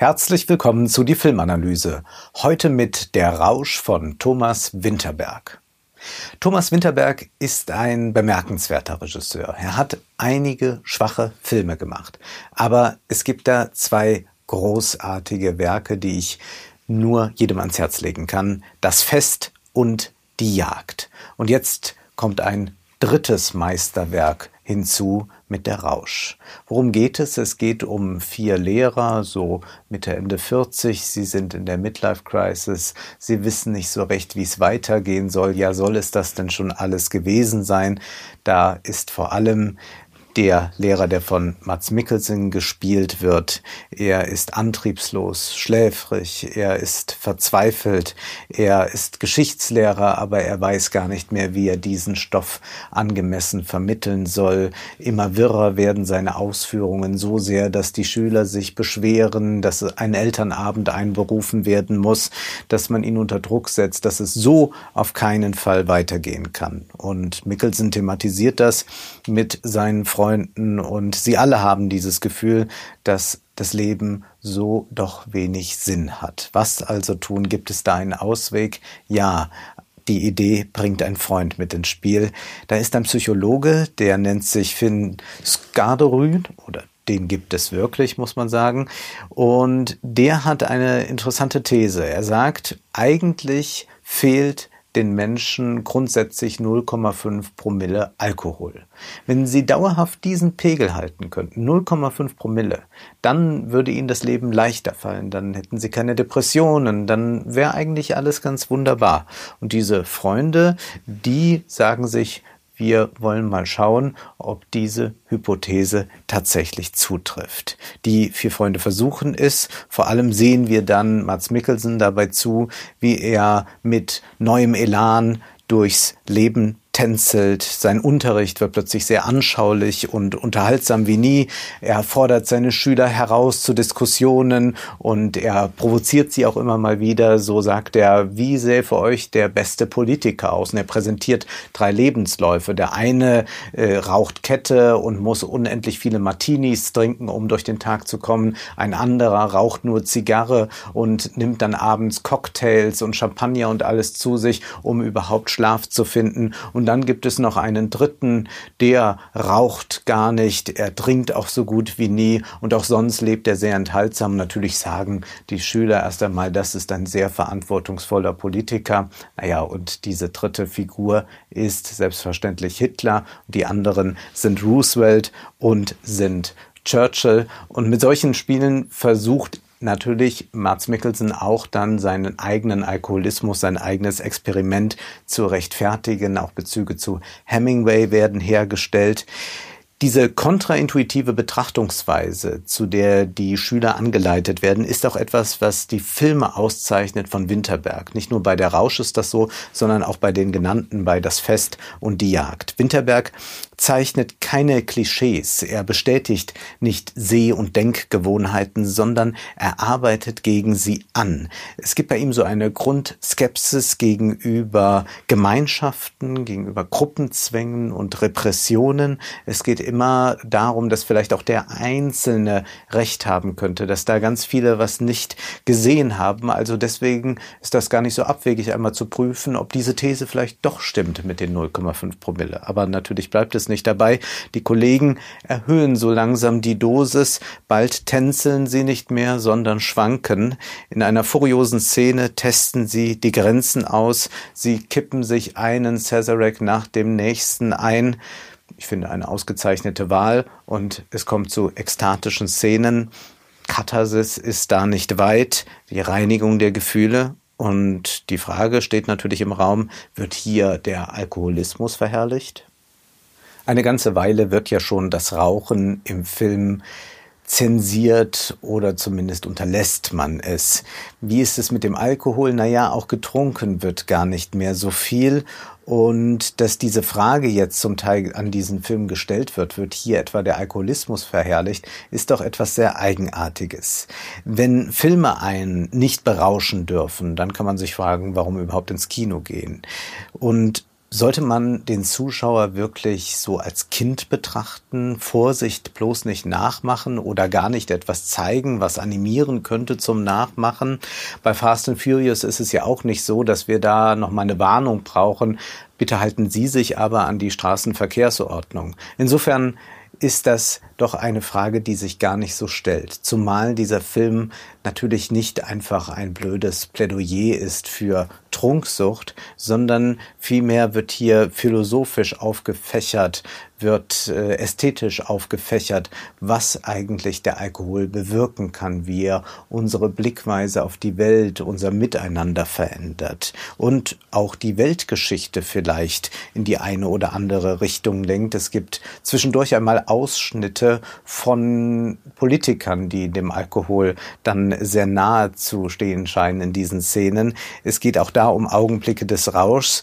Herzlich willkommen zu die Filmanalyse. Heute mit Der Rausch von Thomas Winterberg. Thomas Winterberg ist ein bemerkenswerter Regisseur. Er hat einige schwache Filme gemacht. Aber es gibt da zwei großartige Werke, die ich nur jedem ans Herz legen kann. Das Fest und die Jagd. Und jetzt kommt ein drittes Meisterwerk hinzu mit der Rausch. Worum geht es? Es geht um vier Lehrer, so Mitte, Ende 40. Sie sind in der Midlife Crisis. Sie wissen nicht so recht, wie es weitergehen soll. Ja, soll es das denn schon alles gewesen sein? Da ist vor allem der Lehrer, der von Mats Mikkelsen gespielt wird. Er ist antriebslos, schläfrig, er ist verzweifelt, er ist Geschichtslehrer, aber er weiß gar nicht mehr, wie er diesen Stoff angemessen vermitteln soll. Immer wirrer werden seine Ausführungen so sehr, dass die Schüler sich beschweren, dass ein Elternabend einberufen werden muss, dass man ihn unter Druck setzt, dass es so auf keinen Fall weitergehen kann. Und Mikkelsen thematisiert das mit seinen Freunden Freunden und sie alle haben dieses Gefühl, dass das Leben so doch wenig Sinn hat. Was also tun? Gibt es da einen Ausweg? Ja, die Idee bringt ein Freund mit ins Spiel. Da ist ein Psychologe, der nennt sich Finn Skarderyn oder den gibt es wirklich, muss man sagen. Und der hat eine interessante These. Er sagt, eigentlich fehlt den Menschen grundsätzlich 0,5 Promille Alkohol. Wenn Sie dauerhaft diesen Pegel halten könnten, 0,5 Promille, dann würde Ihnen das Leben leichter fallen, dann hätten Sie keine Depressionen, dann wäre eigentlich alles ganz wunderbar. Und diese Freunde, die sagen sich, wir wollen mal schauen, ob diese Hypothese tatsächlich zutrifft. Die vier Freunde versuchen es. Vor allem sehen wir dann Mats Mikkelsen dabei zu, wie er mit neuem Elan durchs Leben tänzelt, sein Unterricht wird plötzlich sehr anschaulich und unterhaltsam wie nie. Er fordert seine Schüler heraus zu Diskussionen und er provoziert sie auch immer mal wieder. So sagt er, wie sähe für euch der beste Politiker aus? Und er präsentiert drei Lebensläufe. Der eine äh, raucht Kette und muss unendlich viele Martinis trinken, um durch den Tag zu kommen. Ein anderer raucht nur Zigarre und nimmt dann abends Cocktails und Champagner und alles zu sich, um überhaupt Schlaf zu finden. Und dann gibt es noch einen dritten, der raucht gar nicht, er trinkt auch so gut wie nie und auch sonst lebt er sehr enthaltsam. Natürlich sagen die Schüler erst einmal, das ist ein sehr verantwortungsvoller Politiker. Naja, und diese dritte Figur ist selbstverständlich Hitler. Die anderen sind Roosevelt und sind Churchill. Und mit solchen Spielen versucht natürlich Mats Mikkelsen auch dann seinen eigenen Alkoholismus, sein eigenes Experiment zu rechtfertigen. Auch Bezüge zu Hemingway werden hergestellt. Diese kontraintuitive Betrachtungsweise, zu der die Schüler angeleitet werden, ist auch etwas, was die Filme auszeichnet von Winterberg. Nicht nur bei Der Rausch ist das so, sondern auch bei den genannten, bei Das Fest und die Jagd. Winterberg zeichnet keine Klischees. Er bestätigt nicht Seh- und Denkgewohnheiten, sondern er arbeitet gegen sie an. Es gibt bei ihm so eine Grundskepsis gegenüber Gemeinschaften, gegenüber Gruppenzwängen und Repressionen. Es geht immer darum, dass vielleicht auch der Einzelne Recht haben könnte, dass da ganz viele was nicht gesehen haben. Also deswegen ist das gar nicht so abwegig, einmal zu prüfen, ob diese These vielleicht doch stimmt mit den 0,5 Promille. Aber natürlich bleibt es nicht dabei. Die Kollegen erhöhen so langsam die Dosis. Bald tänzeln sie nicht mehr, sondern schwanken. In einer furiosen Szene testen sie die Grenzen aus. Sie kippen sich einen Cesarek nach dem nächsten ein. Ich finde eine ausgezeichnete Wahl und es kommt zu ekstatischen Szenen. Katharsis ist da nicht weit, die Reinigung der Gefühle. Und die Frage steht natürlich im Raum, wird hier der Alkoholismus verherrlicht? Eine ganze Weile wird ja schon das Rauchen im Film zensiert oder zumindest unterlässt man es. Wie ist es mit dem Alkohol? Naja, auch getrunken wird gar nicht mehr so viel. Und dass diese Frage jetzt zum Teil an diesen Film gestellt wird, wird hier etwa der Alkoholismus verherrlicht, ist doch etwas sehr Eigenartiges. Wenn Filme einen nicht berauschen dürfen, dann kann man sich fragen, warum überhaupt ins Kino gehen. Und Sollte man den Zuschauer wirklich so als Kind betrachten? Vorsicht, bloß nicht nachmachen oder gar nicht etwas zeigen, was animieren könnte zum Nachmachen? Bei Fast and Furious ist es ja auch nicht so, dass wir da nochmal eine Warnung brauchen. Bitte halten Sie sich aber an die Straßenverkehrsordnung. Insofern ist das doch eine Frage, die sich gar nicht so stellt. Zumal dieser Film natürlich nicht einfach ein blödes Plädoyer ist für Trunksucht, sondern vielmehr wird hier philosophisch aufgefächert, wird äh, ästhetisch aufgefächert, was eigentlich der Alkohol bewirken kann, wie er unsere Blickweise auf die Welt, unser Miteinander verändert und auch die Weltgeschichte vielleicht in die eine oder andere Richtung lenkt. Es gibt zwischendurch einmal Ausschnitte von Politikern, die dem Alkohol dann sehr nahe zu stehen scheinen in diesen Szenen. Es geht auch da um Augenblicke des Rauschs.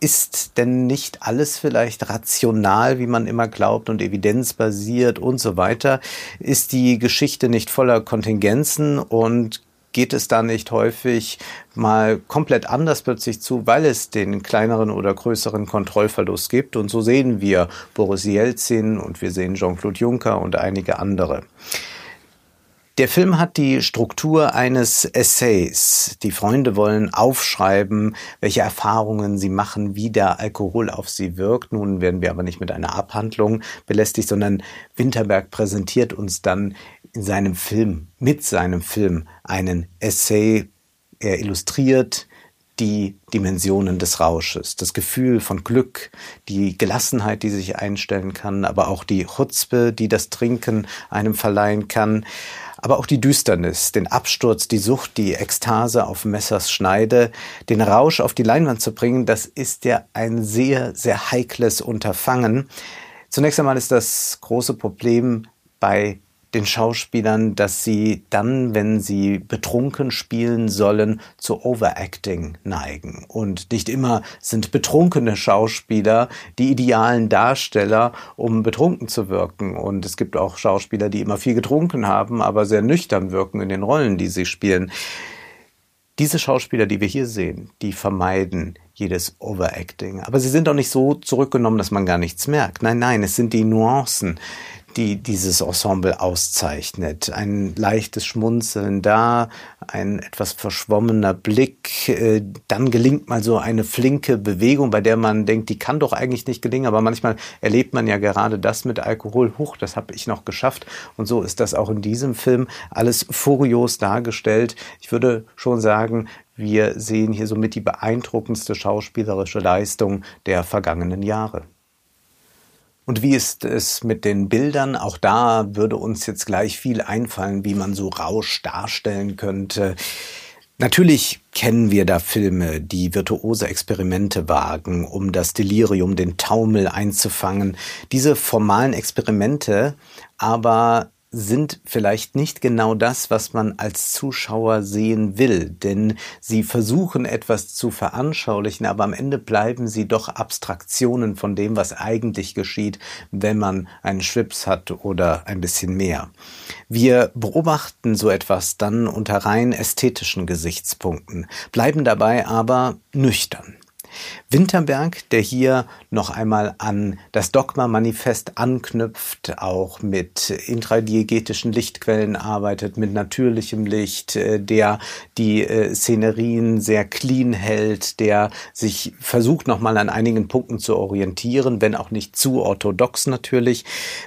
Ist denn nicht alles vielleicht rational, wie man immer glaubt und evidenzbasiert und so weiter? Ist die Geschichte nicht voller Kontingenzen und geht es da nicht häufig mal komplett anders plötzlich zu, weil es den kleineren oder größeren Kontrollverlust gibt. Und so sehen wir Boris Jelzin und wir sehen Jean-Claude Juncker und einige andere. Der Film hat die Struktur eines Essays. Die Freunde wollen aufschreiben, welche Erfahrungen sie machen, wie der Alkohol auf sie wirkt. Nun werden wir aber nicht mit einer Abhandlung belästigt, sondern Winterberg präsentiert uns dann in seinem Film, mit seinem Film, einen Essay. Er illustriert die Dimensionen des Rausches, das Gefühl von Glück, die Gelassenheit, die sich einstellen kann, aber auch die Chutzpe, die das Trinken einem verleihen kann aber auch die Düsternis, den Absturz, die Sucht, die Ekstase auf Messers Schneide, den Rausch auf die Leinwand zu bringen, das ist ja ein sehr, sehr heikles Unterfangen. Zunächst einmal ist das große Problem bei den Schauspielern, dass sie dann, wenn sie betrunken spielen sollen, zu Overacting neigen. Und nicht immer sind betrunkene Schauspieler die idealen Darsteller, um betrunken zu wirken. Und es gibt auch Schauspieler, die immer viel getrunken haben, aber sehr nüchtern wirken in den Rollen, die sie spielen. Diese Schauspieler, die wir hier sehen, die vermeiden jedes Overacting. Aber sie sind auch nicht so zurückgenommen, dass man gar nichts merkt. Nein, nein, es sind die Nuancen, die dieses Ensemble auszeichnet. Ein leichtes Schmunzeln da, ein etwas verschwommener Blick, äh, dann gelingt mal so eine flinke Bewegung, bei der man denkt, die kann doch eigentlich nicht gelingen, aber manchmal erlebt man ja gerade das mit Alkohol. Huch, das habe ich noch geschafft. Und so ist das auch in diesem Film alles furios dargestellt. Ich würde schon sagen, wir sehen hier somit die beeindruckendste schauspielerische Leistung der vergangenen Jahre. Und wie ist es mit den Bildern? Auch da würde uns jetzt gleich viel einfallen, wie man so Rausch darstellen könnte. Natürlich kennen wir da Filme, die virtuose Experimente wagen, um das Delirium, den Taumel einzufangen. Diese formalen Experimente aber sind vielleicht nicht genau das, was man als Zuschauer sehen will, denn sie versuchen etwas zu veranschaulichen, aber am Ende bleiben sie doch Abstraktionen von dem, was eigentlich geschieht, wenn man einen Schwips hat oder ein bisschen mehr. Wir beobachten so etwas dann unter rein ästhetischen Gesichtspunkten, bleiben dabei aber nüchtern. Winterberg, der hier noch einmal an das Dogma-Manifest anknüpft, auch mit intradiegetischen Lichtquellen arbeitet, mit natürlichem Licht, äh, der die äh, Szenerien sehr clean hält, der sich versucht nochmal an einigen Punkten zu orientieren, wenn auch nicht zu orthodox natürlich.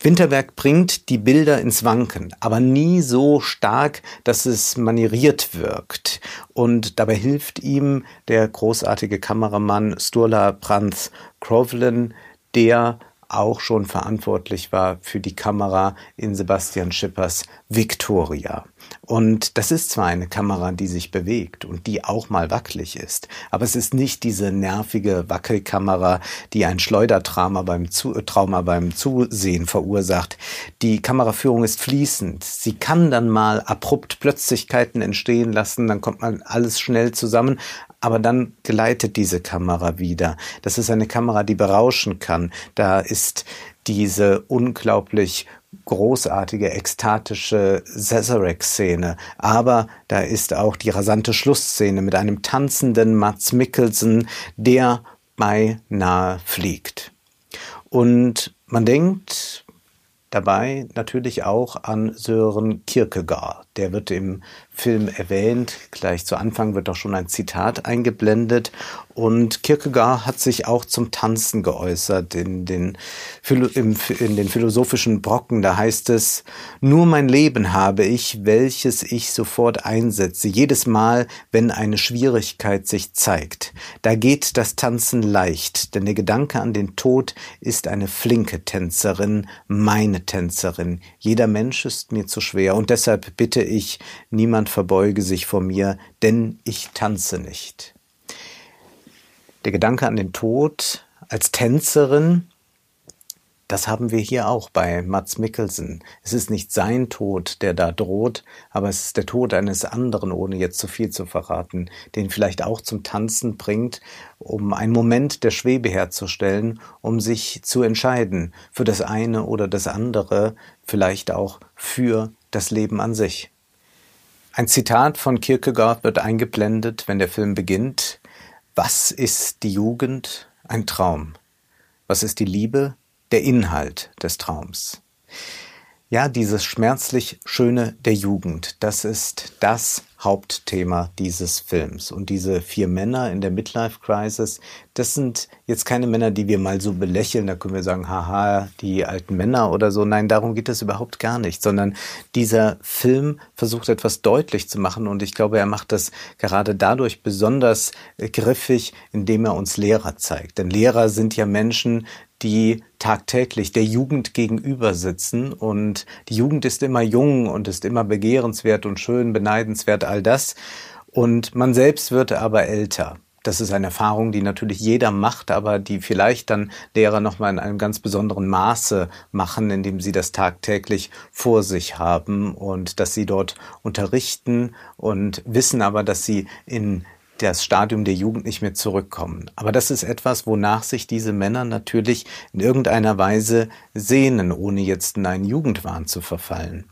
Winterberg bringt die Bilder ins Wanken, aber nie so stark, dass es manieriert wirkt. Und dabei hilft ihm der großartige Kameramann Sturla Pranz Crowlin, der auch schon verantwortlich war für die Kamera in Sebastian Schippers Victoria. Und das ist zwar eine Kamera, die sich bewegt und die auch mal wackelig ist, aber es ist nicht diese nervige Wackelkamera, die ein Schleudertrauma beim, Zu Trauma beim Zusehen verursacht. Die Kameraführung ist fließend. Sie kann dann mal abrupt Plötzlichkeiten entstehen lassen, dann kommt man alles schnell zusammen, aber dann gleitet diese Kamera wieder. Das ist eine Kamera, die berauschen kann. Da ist diese unglaublich großartige, ekstatische Sazerac-Szene. Aber da ist auch die rasante Schlussszene mit einem tanzenden Mats Mikkelsen, der beinahe fliegt. Und man denkt dabei natürlich auch an Sören Kierkegaard. Der wird im Film erwähnt. Gleich zu Anfang wird doch schon ein Zitat eingeblendet. Und Kierkegaard hat sich auch zum Tanzen geäußert in den, in den philosophischen Brocken. Da heißt es, nur mein Leben habe ich, welches ich sofort einsetze. Jedes Mal, wenn eine Schwierigkeit sich zeigt. Da geht das Tanzen leicht, denn der Gedanke an den Tod ist eine flinke Tänzerin, meine Tänzerin. Jeder Mensch ist mir zu schwer und deshalb bitte ich, niemand verbeuge sich vor mir, denn ich tanze nicht. Der Gedanke an den Tod als Tänzerin, das haben wir hier auch bei Mats Mikkelsen. Es ist nicht sein Tod, der da droht, aber es ist der Tod eines anderen, ohne jetzt zu viel zu verraten, den vielleicht auch zum Tanzen bringt, um einen Moment der Schwebe herzustellen, um sich zu entscheiden für das eine oder das andere, vielleicht auch für das Leben an sich. Ein Zitat von Kierkegaard wird eingeblendet, wenn der Film beginnt. Was ist die Jugend? Ein Traum. Was ist die Liebe? Der Inhalt des Traums. Ja, dieses schmerzlich Schöne der Jugend, das ist das Hauptthema dieses Films. Und diese vier Männer in der Midlife Crisis, das sind jetzt keine Männer, die wir mal so belächeln, da können wir sagen, haha, die alten Männer oder so. Nein, darum geht es überhaupt gar nicht, sondern dieser Film versucht etwas deutlich zu machen und ich glaube, er macht das gerade dadurch besonders griffig, indem er uns Lehrer zeigt. Denn Lehrer sind ja Menschen, die tagtäglich der Jugend gegenüber sitzen und die Jugend ist immer jung und ist immer begehrenswert und schön, beneidenswert, all das. Und man selbst wird aber älter. Das ist eine Erfahrung, die natürlich jeder macht, aber die vielleicht dann Lehrer nochmal in einem ganz besonderen Maße machen, indem sie das tagtäglich vor sich haben und dass sie dort unterrichten und wissen aber, dass sie in das Stadium der Jugend nicht mehr zurückkommen. Aber das ist etwas, wonach sich diese Männer natürlich in irgendeiner Weise sehnen, ohne jetzt in einen Jugendwahn zu verfallen.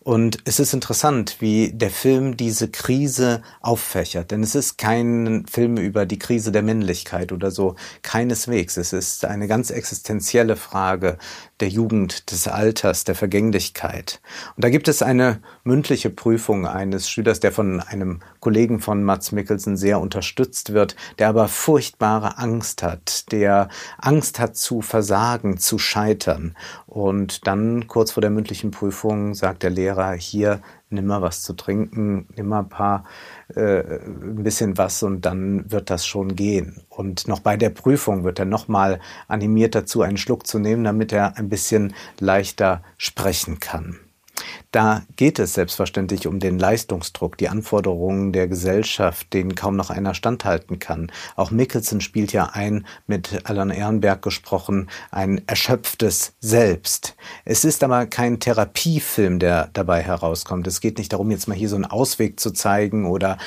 Und es ist interessant, wie der Film diese Krise auffächert, denn es ist kein Film über die Krise der Männlichkeit oder so, keineswegs. Es ist eine ganz existenzielle Frage der Jugend, des Alters, der Vergänglichkeit. Und da gibt es eine mündliche Prüfung eines Schülers, der von einem Kollegen von Mats Mikkelsen sehr unterstützt wird, der aber furchtbare Angst hat, der Angst hat zu versagen, zu scheitern. Und dann kurz vor der mündlichen Prüfung sagt der Lehrer, hier, nimm mal was zu trinken, nimm mal ein paar, äh, ein bisschen was und dann wird das schon gehen. Und noch bei der Prüfung wird er nochmal animiert dazu, einen Schluck zu nehmen, damit er ein bisschen leichter sprechen kann. Da geht es selbstverständlich um den Leistungsdruck, die Anforderungen der Gesellschaft, denen kaum noch einer standhalten kann. Auch Mickelson spielt ja ein, mit Alan Ehrenberg gesprochen, ein erschöpftes Selbst. Es ist aber kein Therapiefilm, der dabei herauskommt. Es geht nicht darum, jetzt mal hier so einen Ausweg zu zeigen oder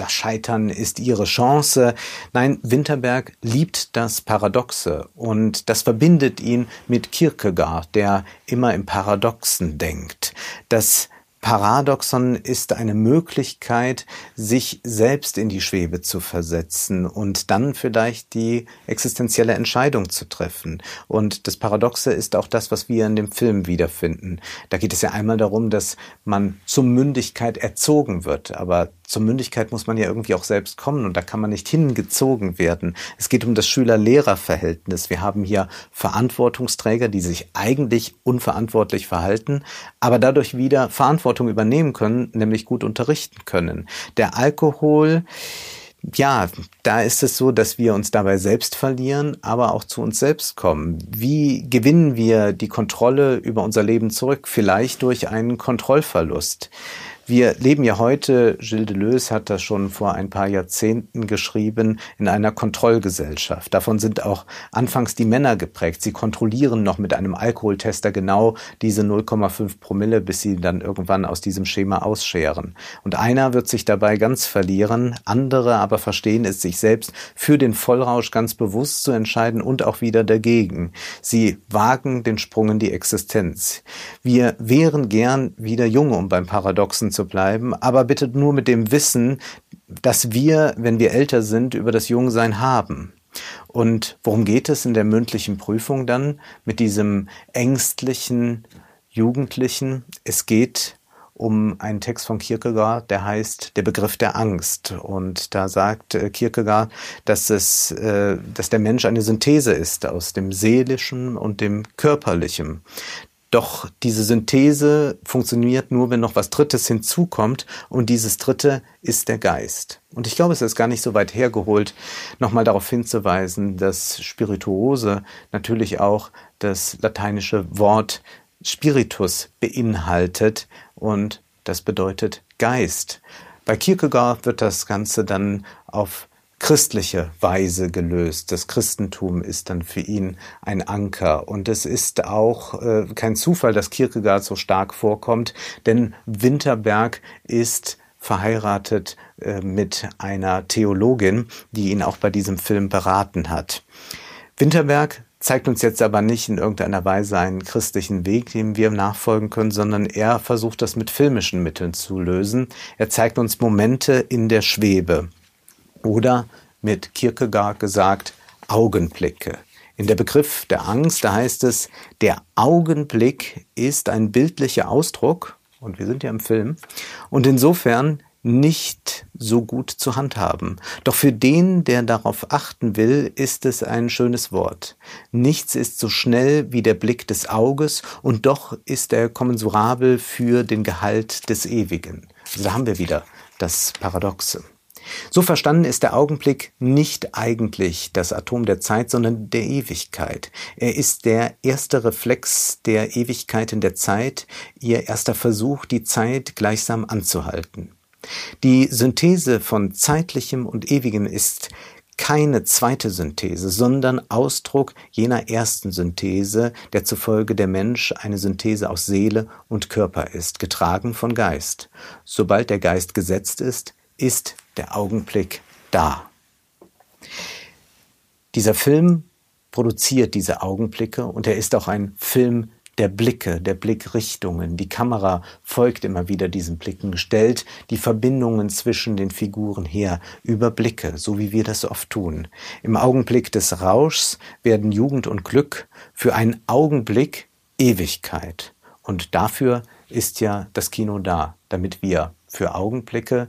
das Scheitern ist ihre Chance. Nein, Winterberg liebt das Paradoxe und das verbindet ihn mit Kierkegaard, der immer im Paradoxen denkt. Das Paradoxon ist eine Möglichkeit, sich selbst in die Schwebe zu versetzen und dann vielleicht die existenzielle Entscheidung zu treffen. Und das Paradoxe ist auch das, was wir in dem Film wiederfinden. Da geht es ja einmal darum, dass man zur Mündigkeit erzogen wird, aber zur Mündigkeit muss man ja irgendwie auch selbst kommen und da kann man nicht hingezogen werden. Es geht um das Schüler-Lehrer-Verhältnis. Wir haben hier Verantwortungsträger, die sich eigentlich unverantwortlich verhalten, aber dadurch wieder Verantwortung übernehmen können, nämlich gut unterrichten können. Der Alkohol, ja, da ist es so, dass wir uns dabei selbst verlieren, aber auch zu uns selbst kommen. Wie gewinnen wir die Kontrolle über unser Leben zurück? Vielleicht durch einen Kontrollverlust. Wir leben ja heute, Gilles Deleuze hat das schon vor ein paar Jahrzehnten geschrieben, in einer Kontrollgesellschaft. Davon sind auch anfangs die Männer geprägt. Sie kontrollieren noch mit einem Alkoholtester genau diese 0,5 Promille, bis sie dann irgendwann aus diesem Schema ausscheren. Und einer wird sich dabei ganz verlieren, andere aber verstehen es sich selbst für den Vollrausch ganz bewusst zu entscheiden und auch wieder dagegen. Sie wagen den Sprung in die Existenz. Wir wären gern wieder jung, um beim Paradoxen zu zu bleiben, aber bitte nur mit dem Wissen, dass wir, wenn wir älter sind, über das Jungsein haben. Und worum geht es in der mündlichen Prüfung dann mit diesem ängstlichen Jugendlichen? Es geht um einen Text von Kierkegaard, der heißt Der Begriff der Angst. Und da sagt äh, Kierkegaard, dass es, äh, dass der Mensch eine Synthese ist aus dem Seelischen und dem Körperlichen. Doch diese Synthese funktioniert nur, wenn noch was Drittes hinzukommt und dieses Dritte ist der Geist. Und ich glaube, es ist gar nicht so weit hergeholt, nochmal darauf hinzuweisen, dass Spirituose natürlich auch das lateinische Wort Spiritus beinhaltet und das bedeutet Geist. Bei Kierkegaard wird das Ganze dann auf christliche Weise gelöst. Das Christentum ist dann für ihn ein Anker. Und es ist auch äh, kein Zufall, dass Kierkegaard so stark vorkommt, denn Winterberg ist verheiratet äh, mit einer Theologin, die ihn auch bei diesem Film beraten hat. Winterberg zeigt uns jetzt aber nicht in irgendeiner Weise einen christlichen Weg, dem wir nachfolgen können, sondern er versucht das mit filmischen Mitteln zu lösen. Er zeigt uns Momente in der Schwebe oder mit Kierkegaard gesagt Augenblicke. In der Begriff der Angst, da heißt es, der Augenblick ist ein bildlicher Ausdruck, und wir sind ja im Film, und insofern nicht so gut zu handhaben. Doch für den, der darauf achten will, ist es ein schönes Wort. Nichts ist so schnell wie der Blick des Auges und doch ist er kommensurabel für den Gehalt des Ewigen. Also da haben wir wieder das Paradoxe. So verstanden ist der Augenblick nicht eigentlich das Atom der Zeit, sondern der Ewigkeit. Er ist der erste Reflex der Ewigkeit in der Zeit, ihr erster Versuch, die Zeit gleichsam anzuhalten. Die Synthese von Zeitlichem und Ewigem ist keine zweite Synthese, sondern Ausdruck jener ersten Synthese, der zufolge der Mensch eine Synthese aus Seele und Körper ist, getragen von Geist. Sobald der Geist gesetzt ist, ist der Augenblick da. Dieser Film produziert diese Augenblicke und er ist auch ein Film der Blicke, der Blickrichtungen. Die Kamera folgt immer wieder diesen Blicken, stellt die Verbindungen zwischen den Figuren her über Blicke, so wie wir das oft tun. Im Augenblick des Rauschs werden Jugend und Glück für einen Augenblick Ewigkeit. Und dafür ist ja das Kino da, damit wir für Augenblicke